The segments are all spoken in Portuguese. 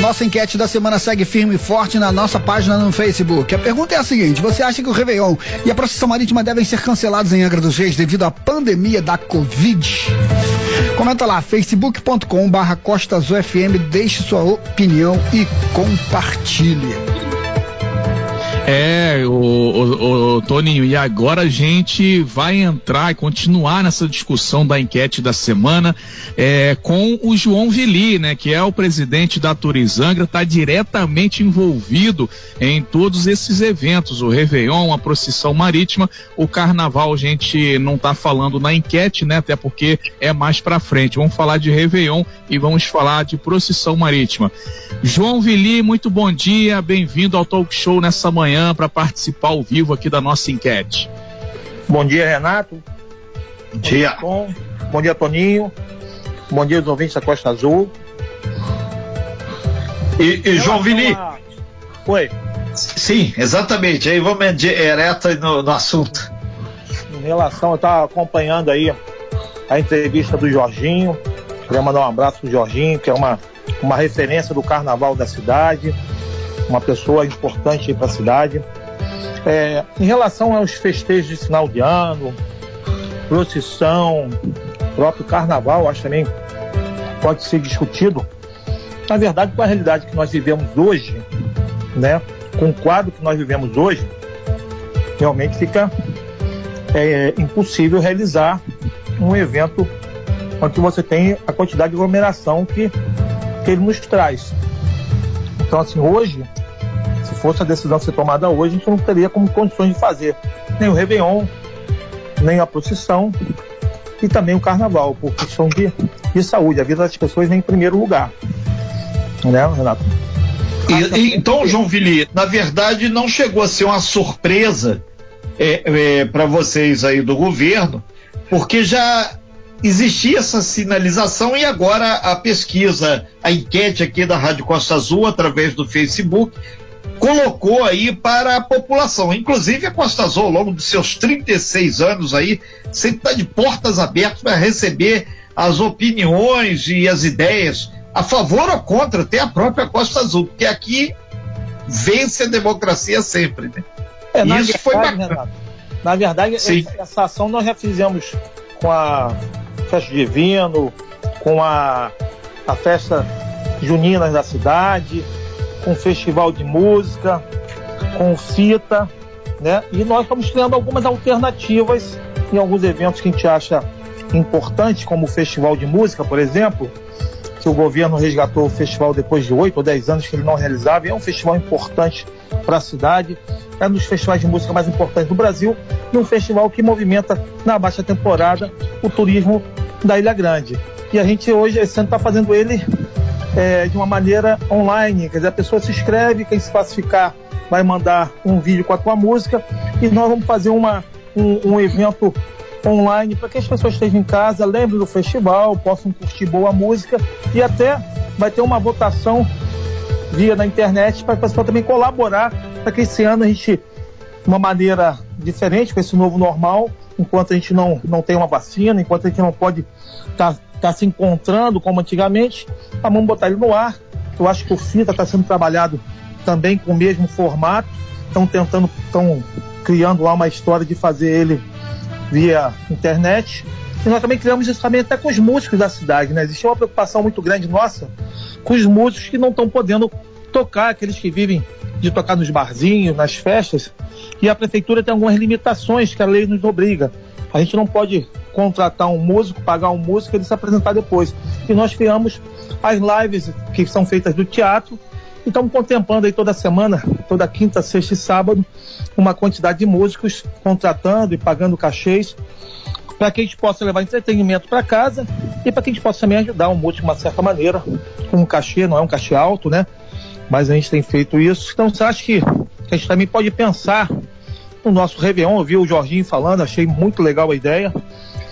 Nossa enquete da semana segue firme e forte na nossa página no Facebook. A pergunta é a seguinte: você acha que o Réveillon e a procissão marítima devem ser cancelados em Angra dos Reis devido à pandemia da Covid? Comenta lá, facebook.com barra Costa Azul FM, deixe sua opinião e compartilhe. É, o, o, o, Toninho, e agora a gente vai entrar e continuar nessa discussão da enquete da semana é, com o João Vili, né, que é o presidente da Turizangra, está diretamente envolvido em todos esses eventos, o Réveillon, a procissão marítima, o carnaval a gente não está falando na enquete, né, até porque é mais para frente. Vamos falar de Réveillon e vamos falar de procissão marítima. João Vili, muito bom dia, bem-vindo ao Talk Show nessa manhã manhã para participar ao vivo aqui da nossa enquete. Bom dia, Renato. Bom dia. Bom dia, Bom dia Toninho. Bom dia, os ouvintes da Costa Azul. E, e João Vini. A... Oi. Sim, exatamente. Aí vamos direto no, no assunto. Em relação, eu estava acompanhando aí a entrevista do Jorginho. Queria mandar um abraço pro Jorginho, que é uma, uma referência do carnaval da cidade uma pessoa importante para a cidade. É, em relação aos festejos de final de ano, procissão, próprio carnaval, acho também pode ser discutido. Na verdade, com a realidade que nós vivemos hoje, né, com o quadro que nós vivemos hoje, realmente fica é, impossível realizar um evento onde você tem a quantidade de aglomeração que, que ele nos traz. Então, assim, hoje se fosse a decisão ser tomada hoje, a gente não teria como condições de fazer nem o Réveillon, nem a procissão e também o carnaval, por questão de, de saúde. A vida das pessoas vem em primeiro lugar. Né, Renato? E, então, João Vili, na verdade não chegou a ser uma surpresa é, é, para vocês aí do governo, porque já existia essa sinalização e agora a pesquisa, a enquete aqui da Rádio Costa Azul, através do Facebook, colocou aí para a população. Inclusive a Costa Azul, ao longo de seus 36 anos aí, sempre está de portas abertas para receber as opiniões e as ideias a favor ou contra, até a própria Costa Azul, porque aqui vence a democracia sempre, né? É, Isso verdade, foi bacana. Renato, na verdade, essa, essa ação nós já fizemos com a Festa Divino, com a, a festa junina da cidade, com festival de música, com fita, né? E nós estamos criando algumas alternativas em alguns eventos que a gente acha importante, como o festival de música, por exemplo, que o governo resgatou o festival depois de oito ou dez anos que ele não realizava. E é um festival importante para a cidade, é um dos festivais de música mais importantes do Brasil e um festival que movimenta na baixa temporada o turismo da Ilha Grande. E a gente hoje, esse ano, está fazendo ele é, de uma maneira online. Quer dizer, a pessoa se inscreve, quem se classificar vai mandar um vídeo com a tua música e nós vamos fazer uma, um, um evento online para que as pessoas estejam em casa, lembrem do festival, possam curtir boa música e até vai ter uma votação via na internet para a pessoa também colaborar para que esse ano a gente, de uma maneira diferente, com esse novo normal, enquanto a gente não, não tem uma vacina, enquanto a gente não pode estar tá está se encontrando como antigamente, tá, vamos botar ele no ar. Eu acho que o FITA está sendo trabalhado também com o mesmo formato. Estão tentando, estão criando lá uma história de fazer ele via internet. E nós também criamos isso também até com os músicos da cidade, né? Existe uma preocupação muito grande nossa com os músicos que não estão podendo tocar, aqueles que vivem de tocar nos barzinhos, nas festas. E a prefeitura tem algumas limitações que a lei nos obriga. A gente não pode contratar um músico, pagar um músico e ele se apresentar depois. E nós criamos as lives que são feitas do teatro e estamos contemplando aí toda semana, toda quinta, sexta e sábado, uma quantidade de músicos contratando e pagando cachês para que a gente possa levar entretenimento para casa e para que a gente possa também ajudar o músico de uma certa maneira, com um cachê, não é um cachê alto, né? Mas a gente tem feito isso. Então, você acha que a gente também pode pensar no nosso Réveillon? Eu vi o Jorginho falando, achei muito legal a ideia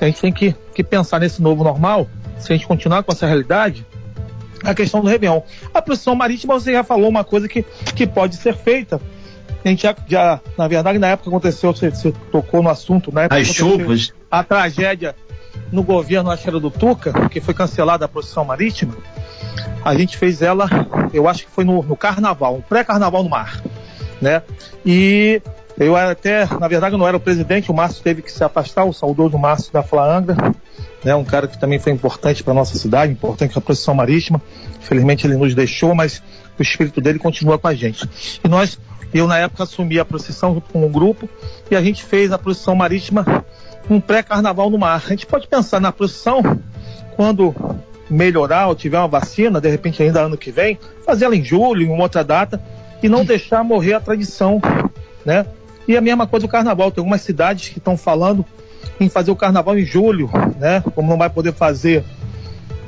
a gente tem que, que pensar nesse novo normal, se a gente continuar com essa realidade, a questão do Réveillon. A produção marítima, você já falou uma coisa que, que pode ser feita. A gente já, já na verdade, na época aconteceu, você, você tocou no assunto, né? As chuvas. A tragédia no governo, acho que era do Tuca, que foi cancelada a produção marítima. A gente fez ela, eu acho que foi no, no carnaval, um pré-carnaval no mar, né? E eu até, na verdade, eu não era o presidente, o Márcio teve que se afastar, o saudoso Márcio da Flaanga, né? Um cara que também foi importante para nossa cidade, importante para a procissão marítima. Infelizmente ele nos deixou, mas o espírito dele continua com a gente. E nós, eu na época assumi a procissão junto com um grupo e a gente fez a procissão marítima um pré-carnaval no mar. A gente pode pensar na procissão quando melhorar ou tiver uma vacina, de repente ainda ano que vem, fazer ela em julho, em uma outra data, e não deixar morrer a tradição, né? E a mesma coisa o carnaval, tem algumas cidades que estão falando em fazer o carnaval em julho, né? Como não vai poder fazer,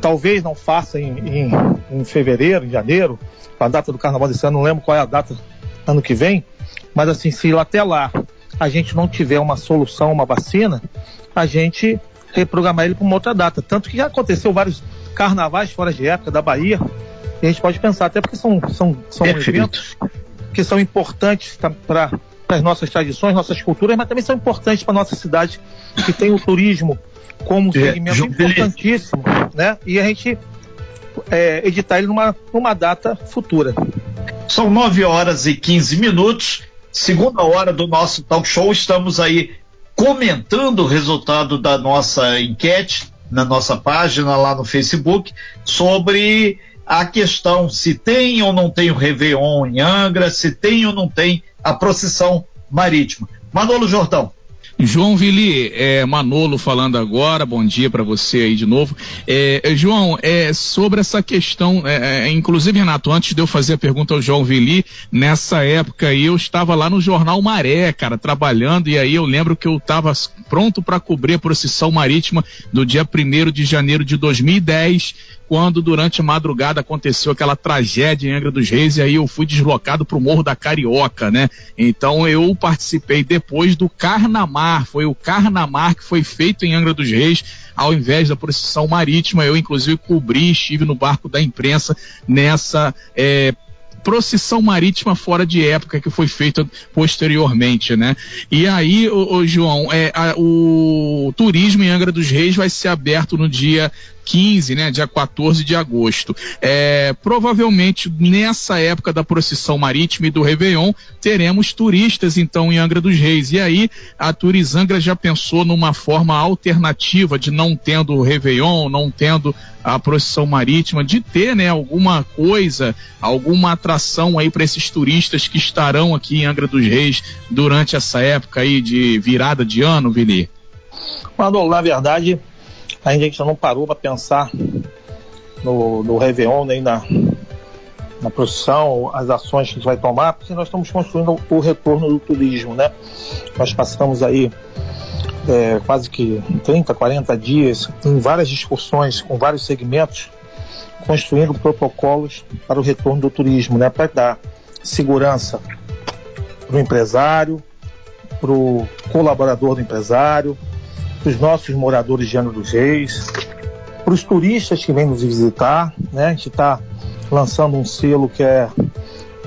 talvez não faça em, em, em fevereiro, em janeiro, a data do carnaval desse ano, não lembro qual é a data ano que vem, mas assim, se até lá a gente não tiver uma solução, uma vacina, a gente reprogramar ele para uma outra data. Tanto que já aconteceu vários carnavais fora de época da Bahia, e a gente pode pensar, até porque são, são, são eventos que são importantes para as nossas tradições, nossas culturas, mas também são importantes para nossa cidade, que tem o turismo como um é, segmento importantíssimo, né? E a gente é, editar ele numa, numa data futura. São 9 horas e 15 minutos segunda hora do nosso talk show. Estamos aí comentando o resultado da nossa enquete na nossa página lá no Facebook sobre a questão se tem ou não tem o Réveillon em Angra, se tem ou não tem a procissão marítima. Manolo Jordão. João Vili, é, Manolo falando agora, bom dia para você aí de novo. É, é, João, é, sobre essa questão, é, é, inclusive, Renato, antes de eu fazer a pergunta ao João Vili, nessa época eu estava lá no Jornal Maré, cara, trabalhando, e aí eu lembro que eu estava pronto para cobrir a procissão marítima do dia 1 de janeiro de 2010 quando durante a madrugada aconteceu aquela tragédia em Angra dos Reis e aí eu fui deslocado para o Morro da Carioca, né? Então eu participei depois do Carnamar, foi o Carnamar que foi feito em Angra dos Reis ao invés da procissão marítima. Eu inclusive cobri, estive no barco da imprensa nessa é, procissão marítima fora de época que foi feita posteriormente, né? E aí, o, o João, é, a, o turismo em Angra dos Reis vai ser aberto no dia 15, né, dia 14 de agosto. É, provavelmente nessa época da procissão marítima e do Réveillon, teremos turistas então em Angra dos Reis. E aí a Turizangra já pensou numa forma alternativa de não tendo o Réveillon, não tendo a procissão marítima, de ter, né, alguma coisa, alguma atração aí para esses turistas que estarão aqui em Angra dos Reis durante essa época aí de virada de ano, Vili? Manolo, na verdade, a gente não parou para pensar no, no Réveillon, nem na, na produção, as ações que a gente vai tomar, porque nós estamos construindo o retorno do turismo, né? Nós passamos aí é, quase que 30, 40 dias em várias discussões com vários segmentos, construindo protocolos para o retorno do turismo, né? Para dar segurança para o empresário, para o colaborador do empresário, para os nossos moradores de Ano dos Reis, para os turistas que vêm nos visitar. Né? A gente está lançando um selo que é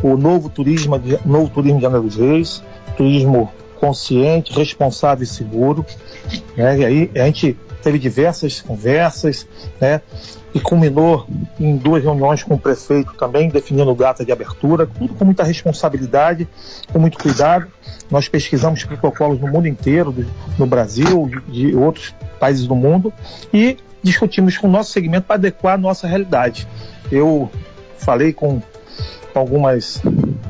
o novo turismo de, novo turismo de Angra dos Reis, turismo consciente, responsável e seguro. Né? E aí a gente teve diversas conversas, né? E culminou em duas reuniões com o prefeito também, definindo data de abertura, tudo com muita responsabilidade, com muito cuidado. Nós pesquisamos protocolos no mundo inteiro, no Brasil, de outros países do mundo, e discutimos com o nosso segmento para adequar a nossa realidade. Eu falei com algumas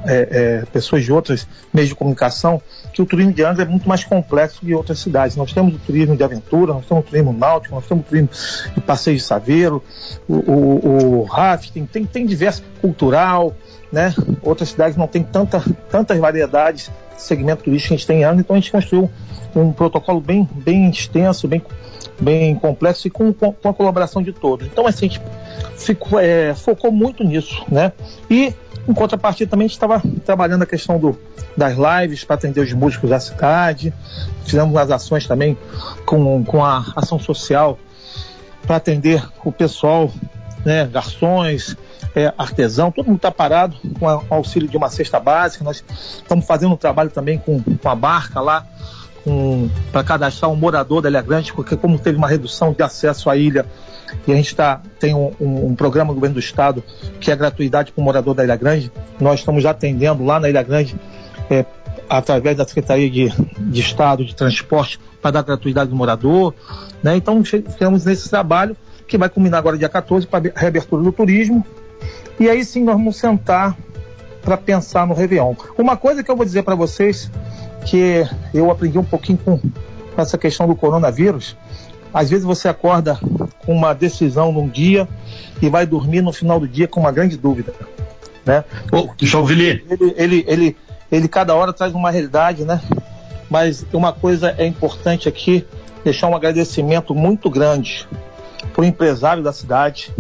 é, é, pessoas de outros meios de comunicação que o turismo de Angra é muito mais complexo que outras cidades. Nós temos o turismo de aventura, nós temos o turismo náutico, nós temos o turismo de passeio de saveiro, o, o, o rafting, tem, tem diverso cultural, né? Outras cidades não têm tanta, tantas variedades segmento turístico que a gente tem em Angra, então a gente construiu um protocolo bem, bem extenso, bem, bem complexo e com, com, a colaboração de todos. Então, assim, a gente ficou, é, focou muito nisso, né? E, em contrapartida, também a gente estava trabalhando a questão do, das lives para atender os músicos da cidade, fizemos as ações também com, com a ação social para atender o pessoal, né, garçons, é, artesão, todo mundo está parado com o auxílio de uma cesta básica. Nós estamos fazendo um trabalho também com, com a barca lá, para cadastrar um morador da Ilha Grande, porque como teve uma redução de acesso à ilha, e a gente tá, tem um, um, um, programa do governo do estado que é gratuidade para o morador da Ilha Grande. Nós estamos atendendo lá na Ilha Grande, é, através da Secretaria de, de Estado de Transporte, para dar gratuidade do morador. Né? Então, ficamos nesse trabalho que vai culminar agora dia 14 para a reabertura do turismo. E aí sim nós vamos sentar para pensar no Réveillon. Uma coisa que eu vou dizer para vocês, que eu aprendi um pouquinho com, com essa questão do coronavírus, às vezes você acorda com uma decisão num dia e vai dormir no final do dia com uma grande dúvida. Né? Oh, Ele, ele, ele, ele cada hora traz uma realidade, né? Mas uma coisa é importante aqui, deixar um agradecimento muito grande para o empresário da cidade,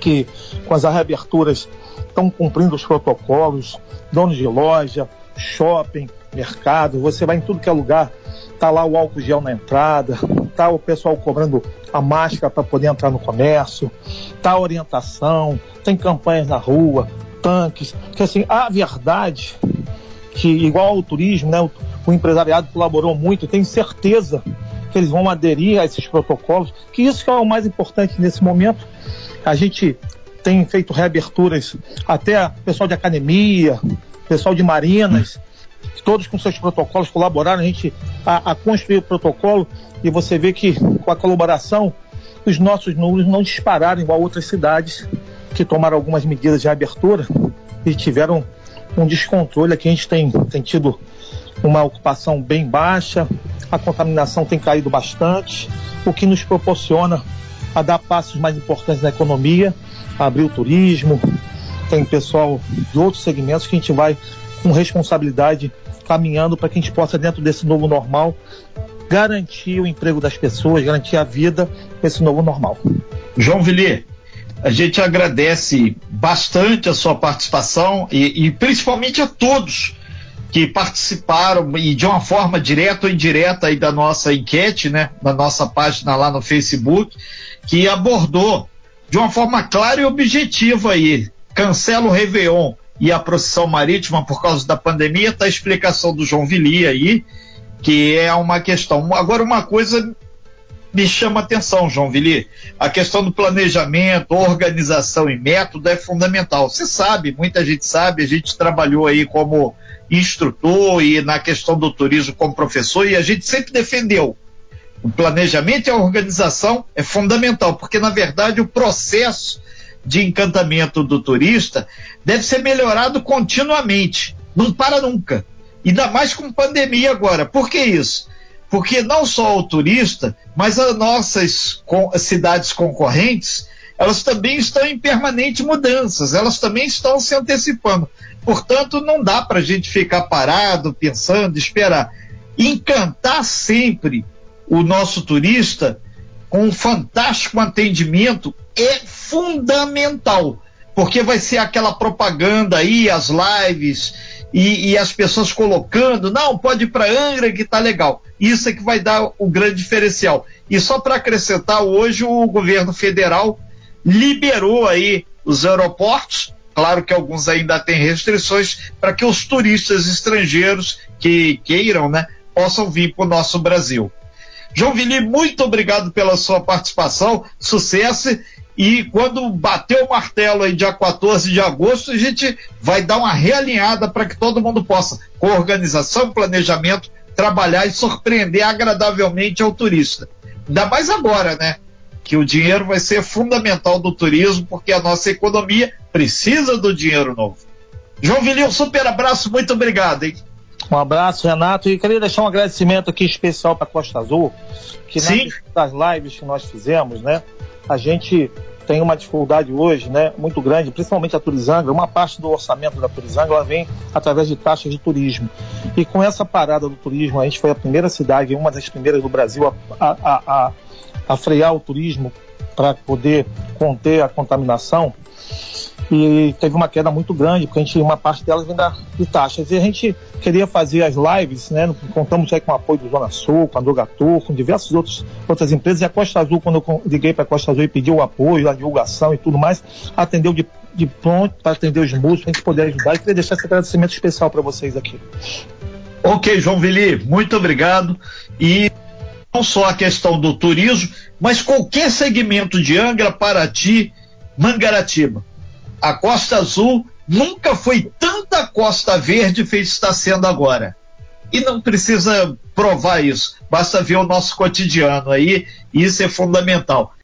que com as reaberturas estão cumprindo os protocolos, donos de loja, shopping, mercado, você vai em tudo que é lugar, tá lá o álcool gel na entrada, tá o pessoal cobrando a máscara para poder entrar no comércio, tá orientação, tem campanhas na rua, tanques, que assim, a verdade que igual ao turismo, né, o, o empresariado colaborou muito, tenho certeza que eles vão aderir a esses protocolos, que isso que é o mais importante nesse momento. A gente tem feito reaberturas até pessoal de academia, pessoal de marinas, todos com seus protocolos colaboraram a gente a, a construir o protocolo e você vê que com a colaboração os nossos números não dispararam igual outras cidades que tomaram algumas medidas de abertura e tiveram um descontrole. Aqui a gente tem, tem tido uma ocupação bem baixa, a contaminação tem caído bastante, o que nos proporciona a dar passos mais importantes na economia, abrir o turismo, tem pessoal de outros segmentos que a gente vai com responsabilidade caminhando para que a gente possa, dentro desse novo normal, garantir o emprego das pessoas, garantir a vida nesse novo normal. João Villiers, a gente agradece bastante a sua participação e, e principalmente a todos que participaram e de uma forma direta ou indireta aí da nossa enquete, né, na nossa página lá no Facebook, que abordou de uma forma clara e objetiva aí, cancela o Réveillon e a procissão marítima por causa da pandemia, tá a explicação do João Vili aí, que é uma questão. Agora, uma coisa me chama atenção, João Vili. A questão do planejamento, organização e método é fundamental. Você sabe, muita gente sabe, a gente trabalhou aí como instrutor e na questão do turismo como professor e a gente sempre defendeu. O planejamento e a organização é fundamental, porque na verdade o processo de encantamento do turista deve ser melhorado continuamente, não para nunca. Ainda mais com pandemia agora. Por que isso? Porque não só o turista, mas as nossas cidades concorrentes, elas também estão em permanente mudanças, elas também estão se antecipando. Portanto, não dá para a gente ficar parado, pensando, esperar. Encantar sempre o nosso turista com um fantástico atendimento é fundamental, porque vai ser aquela propaganda aí, as lives e, e as pessoas colocando, não, pode ir para Angra que tá legal. Isso é que vai dar o grande diferencial. E só para acrescentar, hoje o governo federal liberou aí os aeroportos, claro que alguns ainda têm restrições, para que os turistas estrangeiros que queiram, né, possam vir para o nosso Brasil. João Vili, muito obrigado pela sua participação, sucesso. E quando bater o martelo aí, dia 14 de agosto, a gente vai dar uma realinhada para que todo mundo possa, com organização planejamento, trabalhar e surpreender agradavelmente ao turista. Ainda mais agora, né? Que o dinheiro vai ser fundamental do turismo, porque a nossa economia precisa do dinheiro novo. João Vili, um super abraço, muito obrigado, hein? Um abraço, Renato. E queria deixar um agradecimento aqui especial para Costa Azul, que Sim. nas lives que nós fizemos, né, a gente tem uma dificuldade hoje, né, muito grande, principalmente a Turizanga, uma parte do orçamento da Turizanga ela vem através de taxas de turismo. E com essa parada do turismo, a gente foi a primeira cidade, uma das primeiras do Brasil a, a, a, a frear o turismo para poder conter a contaminação e teve uma queda muito grande, porque a gente, uma parte delas vem da, de taxas. E a gente queria fazer as lives, né? Contamos aí com o apoio do Zona Sul, com a Drogatur, com diversas outros, outras empresas. E a Costa Azul, quando eu liguei para a Costa Azul e pedi o apoio, a divulgação e tudo mais, atendeu de, de pronto para atender os músicos, para a gente poder ajudar. E queria deixar esse agradecimento especial para vocês aqui. Ok, João Vili, muito obrigado. E não só a questão do turismo, mas qualquer segmento de Angra, Paraty, Mangaratiba. A Costa Azul nunca foi tanta Costa Verde feito está sendo agora. E não precisa provar isso, basta ver o nosso cotidiano aí, e isso é fundamental.